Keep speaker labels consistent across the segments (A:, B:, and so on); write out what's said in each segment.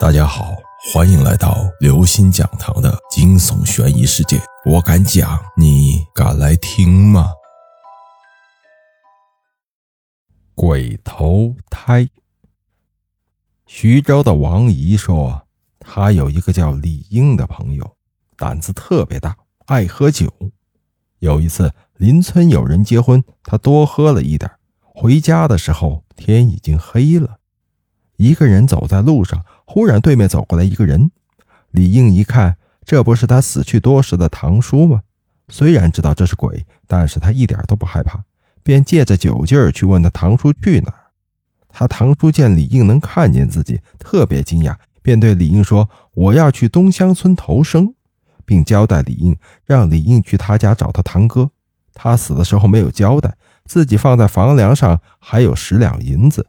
A: 大家好，欢迎来到刘星讲堂的惊悚悬疑世界。我敢讲，你敢来听吗？鬼投胎。徐州的王姨说，她有一个叫李英的朋友，胆子特别大，爱喝酒。有一次邻村有人结婚，他多喝了一点，回家的时候天已经黑了。一个人走在路上，忽然对面走过来一个人。李应一看，这不是他死去多时的堂叔吗？虽然知道这是鬼，但是他一点都不害怕，便借着酒劲儿去问他堂叔去哪。他堂叔见李应能看见自己，特别惊讶，便对李应说：“我要去东乡村投生，并交代李应让李应去他家找他堂哥。他死的时候没有交代，自己放在房梁上还有十两银子。”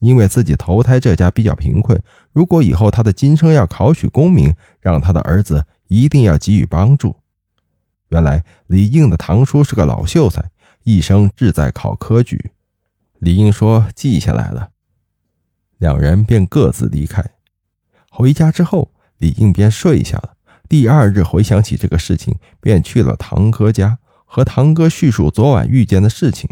A: 因为自己投胎这家比较贫困，如果以后他的今生要考取功名，让他的儿子一定要给予帮助。原来李应的堂叔是个老秀才，一生志在考科举。李应说记下来了，两人便各自离开。回家之后，李应便睡下了。第二日回想起这个事情，便去了堂哥家，和堂哥叙述昨晚遇见的事情。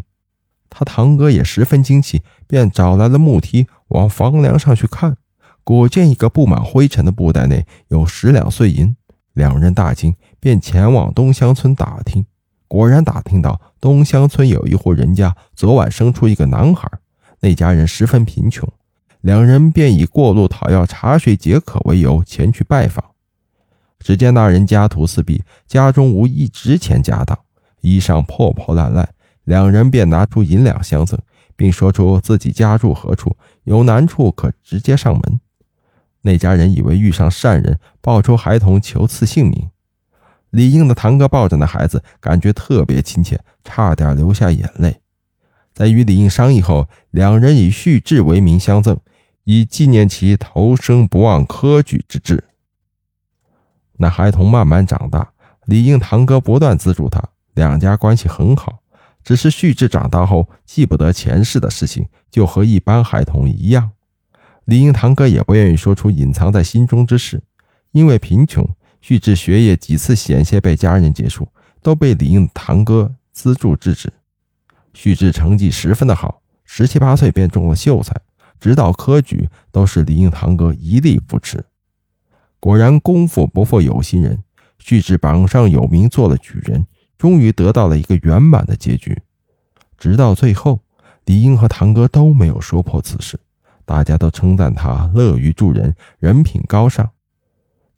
A: 他堂哥也十分惊奇，便找来了木梯，往房梁上去看，果见一个布满灰尘的布袋内有十两碎银。两人大惊，便前往东乡村打听。果然打听到东乡村有一户人家昨晚生出一个男孩，那家人十分贫穷，两人便以过路讨要茶水解渴为由前去拜访。只见那人家徒四壁，家中无一值钱家当，衣裳破破烂烂。两人便拿出银两相赠，并说出自己家住何处，有难处可直接上门。那家人以为遇上善人，抱出孩童求赐姓名。李应的堂哥抱着那孩子，感觉特别亲切，差点流下眼泪。在与李应商议后，两人以续志为名相赠，以纪念其投生不忘科举之志。那孩童慢慢长大，李应堂哥不断资助他，两家关系很好。只是旭志长大后记不得前世的事情，就和一般孩童一样。李应堂哥也不愿意说出隐藏在心中之事，因为贫穷，旭志学业几次险些被家人结束，都被李应堂哥资助制止。旭志成绩十分的好，十七八岁便中了秀才，直到科举都是李应堂哥一力扶持。果然功夫不负有心人，旭志榜上有名，做了举人。终于得到了一个圆满的结局，直到最后，李英和堂哥都没有说破此事，大家都称赞他乐于助人，人品高尚。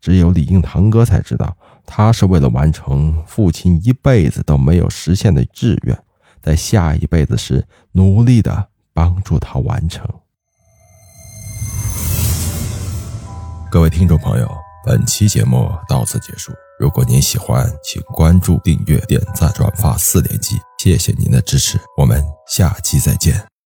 A: 只有李英堂哥才知道，他是为了完成父亲一辈子都没有实现的志愿，在下一辈子时努力的帮助他完成。各位听众朋友，本期节目到此结束。如果您喜欢，请关注、订阅、点赞、转发四连击，谢谢您的支持，我们下期再见。